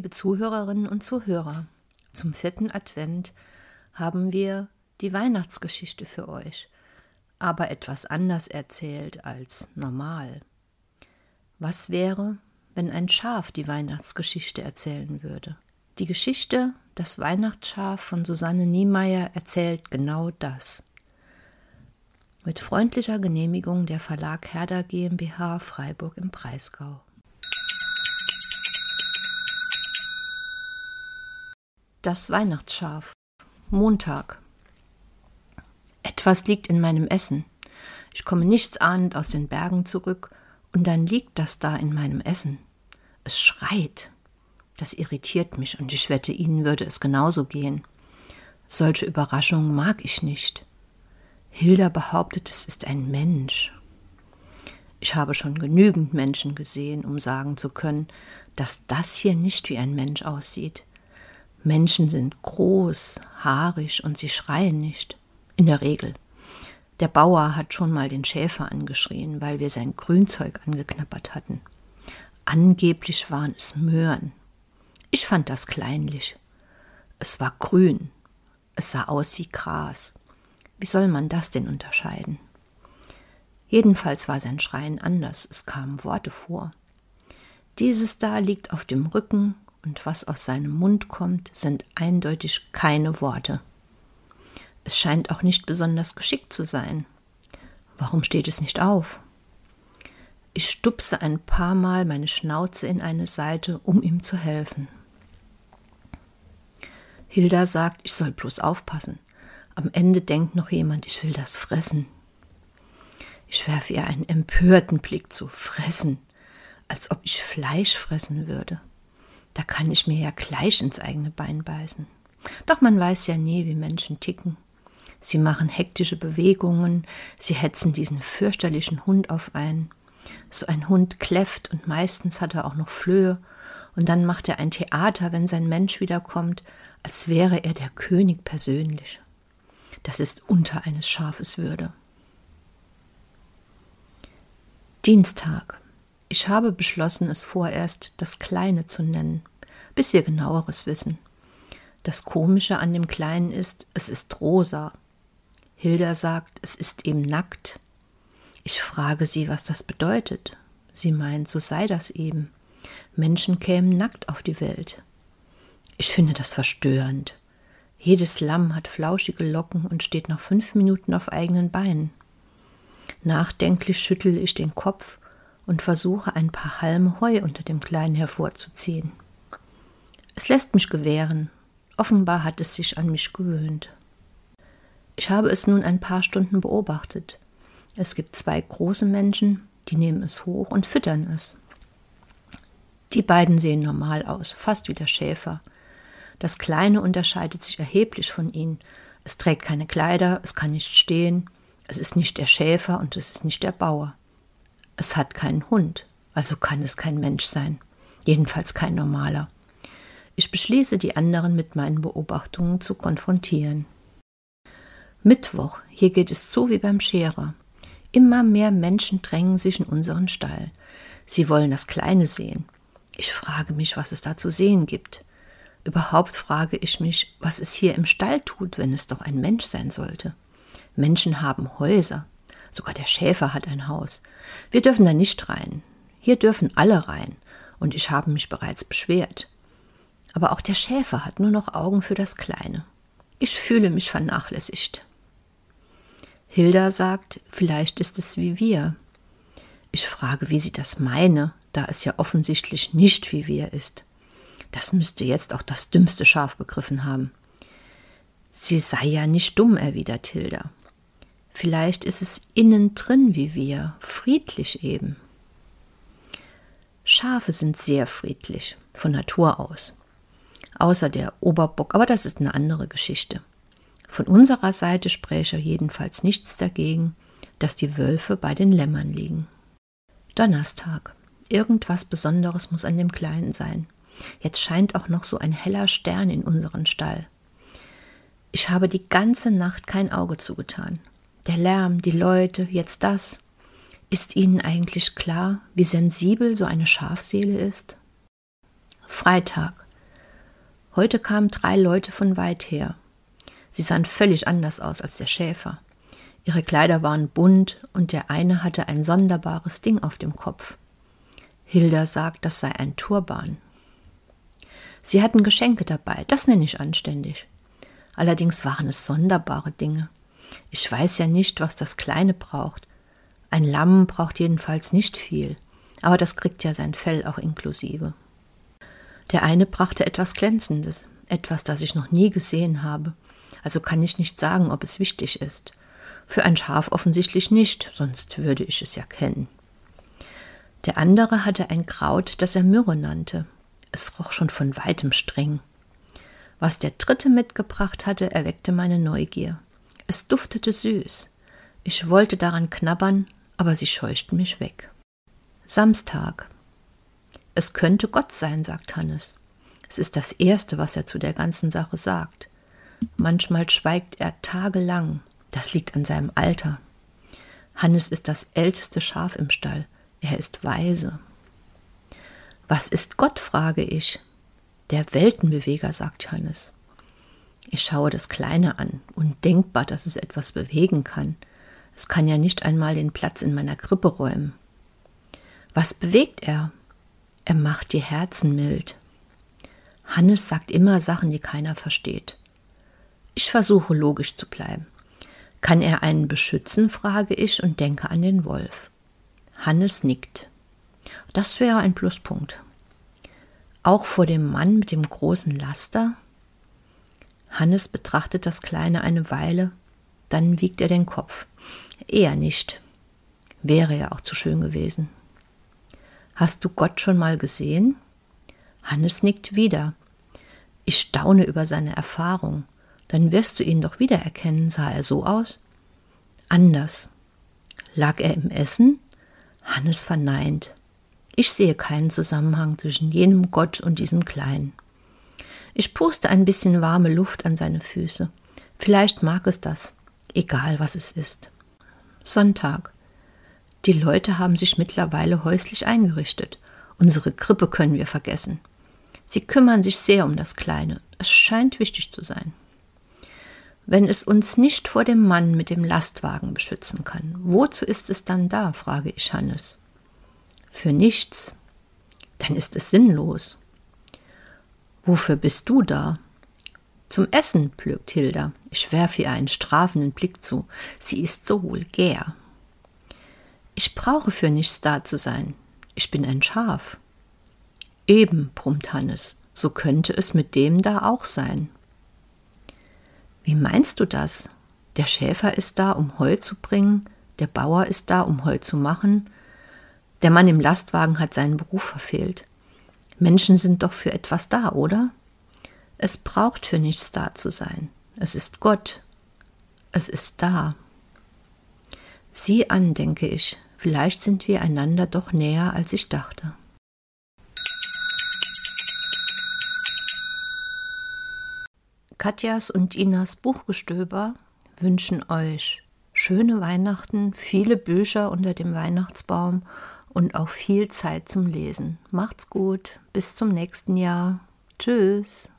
liebe Zuhörerinnen und Zuhörer. Zum vierten Advent haben wir die Weihnachtsgeschichte für euch, aber etwas anders erzählt als normal. Was wäre, wenn ein Schaf die Weihnachtsgeschichte erzählen würde? Die Geschichte Das Weihnachtsschaf von Susanne Niemeyer erzählt genau das. Mit freundlicher Genehmigung der Verlag Herder GmbH Freiburg im Breisgau. Das Weihnachtsschaf. Montag. Etwas liegt in meinem Essen. Ich komme nichtsahnend aus den Bergen zurück und dann liegt das da in meinem Essen. Es schreit. Das irritiert mich und ich wette, Ihnen würde es genauso gehen. Solche Überraschungen mag ich nicht. Hilda behauptet, es ist ein Mensch. Ich habe schon genügend Menschen gesehen, um sagen zu können, dass das hier nicht wie ein Mensch aussieht. Menschen sind groß, haarig und sie schreien nicht. In der Regel. Der Bauer hat schon mal den Schäfer angeschrien, weil wir sein Grünzeug angeknabbert hatten. Angeblich waren es Möhren. Ich fand das kleinlich. Es war grün. Es sah aus wie Gras. Wie soll man das denn unterscheiden? Jedenfalls war sein Schreien anders. Es kamen Worte vor. Dieses da liegt auf dem Rücken und was aus seinem Mund kommt, sind eindeutig keine Worte. Es scheint auch nicht besonders geschickt zu sein. Warum steht es nicht auf? Ich stupse ein paar Mal meine Schnauze in eine Seite, um ihm zu helfen. Hilda sagt, ich soll bloß aufpassen. Am Ende denkt noch jemand, ich will das fressen. Ich werfe ihr einen empörten Blick zu. Fressen, als ob ich Fleisch fressen würde. Da kann ich mir ja gleich ins eigene Bein beißen. Doch man weiß ja nie, wie Menschen ticken. Sie machen hektische Bewegungen, sie hetzen diesen fürchterlichen Hund auf einen. So ein Hund kläfft und meistens hat er auch noch Flöhe, und dann macht er ein Theater, wenn sein Mensch wiederkommt, als wäre er der König persönlich. Das ist unter eines Schafes Würde. Dienstag. Ich habe beschlossen, es vorerst das Kleine zu nennen, bis wir genaueres wissen. Das Komische an dem Kleinen ist, es ist rosa. Hilda sagt, es ist eben nackt. Ich frage sie, was das bedeutet. Sie meint, so sei das eben. Menschen kämen nackt auf die Welt. Ich finde das verstörend. Jedes Lamm hat flauschige Locken und steht nach fünf Minuten auf eigenen Beinen. Nachdenklich schüttel ich den Kopf und versuche ein paar Halme Heu unter dem Kleinen hervorzuziehen. Es lässt mich gewähren. Offenbar hat es sich an mich gewöhnt. Ich habe es nun ein paar Stunden beobachtet. Es gibt zwei große Menschen, die nehmen es hoch und füttern es. Die beiden sehen normal aus, fast wie der Schäfer. Das Kleine unterscheidet sich erheblich von ihnen. Es trägt keine Kleider, es kann nicht stehen, es ist nicht der Schäfer und es ist nicht der Bauer. Es hat keinen Hund, also kann es kein Mensch sein, jedenfalls kein normaler. Ich beschließe, die anderen mit meinen Beobachtungen zu konfrontieren. Mittwoch, hier geht es zu wie beim Scherer. Immer mehr Menschen drängen sich in unseren Stall. Sie wollen das Kleine sehen. Ich frage mich, was es da zu sehen gibt. Überhaupt frage ich mich, was es hier im Stall tut, wenn es doch ein Mensch sein sollte. Menschen haben Häuser, Sogar der Schäfer hat ein Haus. Wir dürfen da nicht rein. Hier dürfen alle rein. Und ich habe mich bereits beschwert. Aber auch der Schäfer hat nur noch Augen für das Kleine. Ich fühle mich vernachlässigt. Hilda sagt, vielleicht ist es wie wir. Ich frage, wie sie das meine, da es ja offensichtlich nicht wie wir ist. Das müsste jetzt auch das dümmste Schaf begriffen haben. Sie sei ja nicht dumm, erwidert Hilda. Vielleicht ist es innen drin wie wir, friedlich eben. Schafe sind sehr friedlich, von Natur aus. Außer der Oberbock, aber das ist eine andere Geschichte. Von unserer Seite spräche jedenfalls nichts dagegen, dass die Wölfe bei den Lämmern liegen. Donnerstag. Irgendwas Besonderes muss an dem Kleinen sein. Jetzt scheint auch noch so ein heller Stern in unseren Stall. Ich habe die ganze Nacht kein Auge zugetan der Lärm, die Leute, jetzt das. Ist Ihnen eigentlich klar, wie sensibel so eine Schafseele ist? Freitag. Heute kamen drei Leute von weit her. Sie sahen völlig anders aus als der Schäfer. Ihre Kleider waren bunt und der eine hatte ein sonderbares Ding auf dem Kopf. Hilda sagt, das sei ein Turban. Sie hatten Geschenke dabei, das nenne ich anständig. Allerdings waren es sonderbare Dinge. Ich weiß ja nicht, was das Kleine braucht. Ein Lamm braucht jedenfalls nicht viel, aber das kriegt ja sein Fell auch inklusive. Der eine brachte etwas Glänzendes, etwas, das ich noch nie gesehen habe, also kann ich nicht sagen, ob es wichtig ist. Für ein Schaf offensichtlich nicht, sonst würde ich es ja kennen. Der andere hatte ein Kraut, das er Myrrhe nannte. Es roch schon von weitem streng. Was der dritte mitgebracht hatte, erweckte meine Neugier. Es duftete süß. Ich wollte daran knabbern, aber sie scheuchten mich weg. Samstag. Es könnte Gott sein, sagt Hannes. Es ist das Erste, was er zu der ganzen Sache sagt. Manchmal schweigt er tagelang. Das liegt an seinem Alter. Hannes ist das älteste Schaf im Stall. Er ist weise. Was ist Gott, frage ich. Der Weltenbeweger, sagt Hannes. Ich schaue das Kleine an, undenkbar, dass es etwas bewegen kann. Es kann ja nicht einmal den Platz in meiner Krippe räumen. Was bewegt er? Er macht die Herzen mild. Hannes sagt immer Sachen, die keiner versteht. Ich versuche logisch zu bleiben. Kann er einen beschützen, frage ich und denke an den Wolf. Hannes nickt. Das wäre ein Pluspunkt. Auch vor dem Mann mit dem großen Laster? Hannes betrachtet das Kleine eine Weile, dann wiegt er den Kopf. Eher nicht. Wäre ja auch zu schön gewesen. Hast du Gott schon mal gesehen? Hannes nickt wieder. Ich staune über seine Erfahrung. Dann wirst du ihn doch wiedererkennen. Sah er so aus? Anders. Lag er im Essen? Hannes verneint. Ich sehe keinen Zusammenhang zwischen jenem Gott und diesem Kleinen. Ich puste ein bisschen warme Luft an seine Füße. Vielleicht mag es das, egal was es ist. Sonntag. Die Leute haben sich mittlerweile häuslich eingerichtet. Unsere Krippe können wir vergessen. Sie kümmern sich sehr um das Kleine. Es scheint wichtig zu sein wenn es uns nicht vor dem Mann mit dem Lastwagen beschützen kann? Wozu ist es dann da? frage ich Hannes. Für nichts. Dann ist es sinnlos. Wofür bist du da? Zum Essen, plögt Hilda. Ich werfe ihr einen strafenden Blick zu. Sie ist so vulgär. Ich brauche für nichts da zu sein. Ich bin ein Schaf. Eben, brummt Hannes, so könnte es mit dem da auch sein. Wie meinst du das? Der Schäfer ist da, um Heu zu bringen, der Bauer ist da, um Heu zu machen, der Mann im Lastwagen hat seinen Beruf verfehlt. Menschen sind doch für etwas da, oder? Es braucht für nichts da zu sein. Es ist Gott. Es ist da. Sieh an, denke ich, vielleicht sind wir einander doch näher, als ich dachte. Katjas und Inas Buchgestöber wünschen euch schöne Weihnachten, viele Bücher unter dem Weihnachtsbaum und auch viel Zeit zum Lesen. Macht's gut, bis zum nächsten Jahr. Tschüss.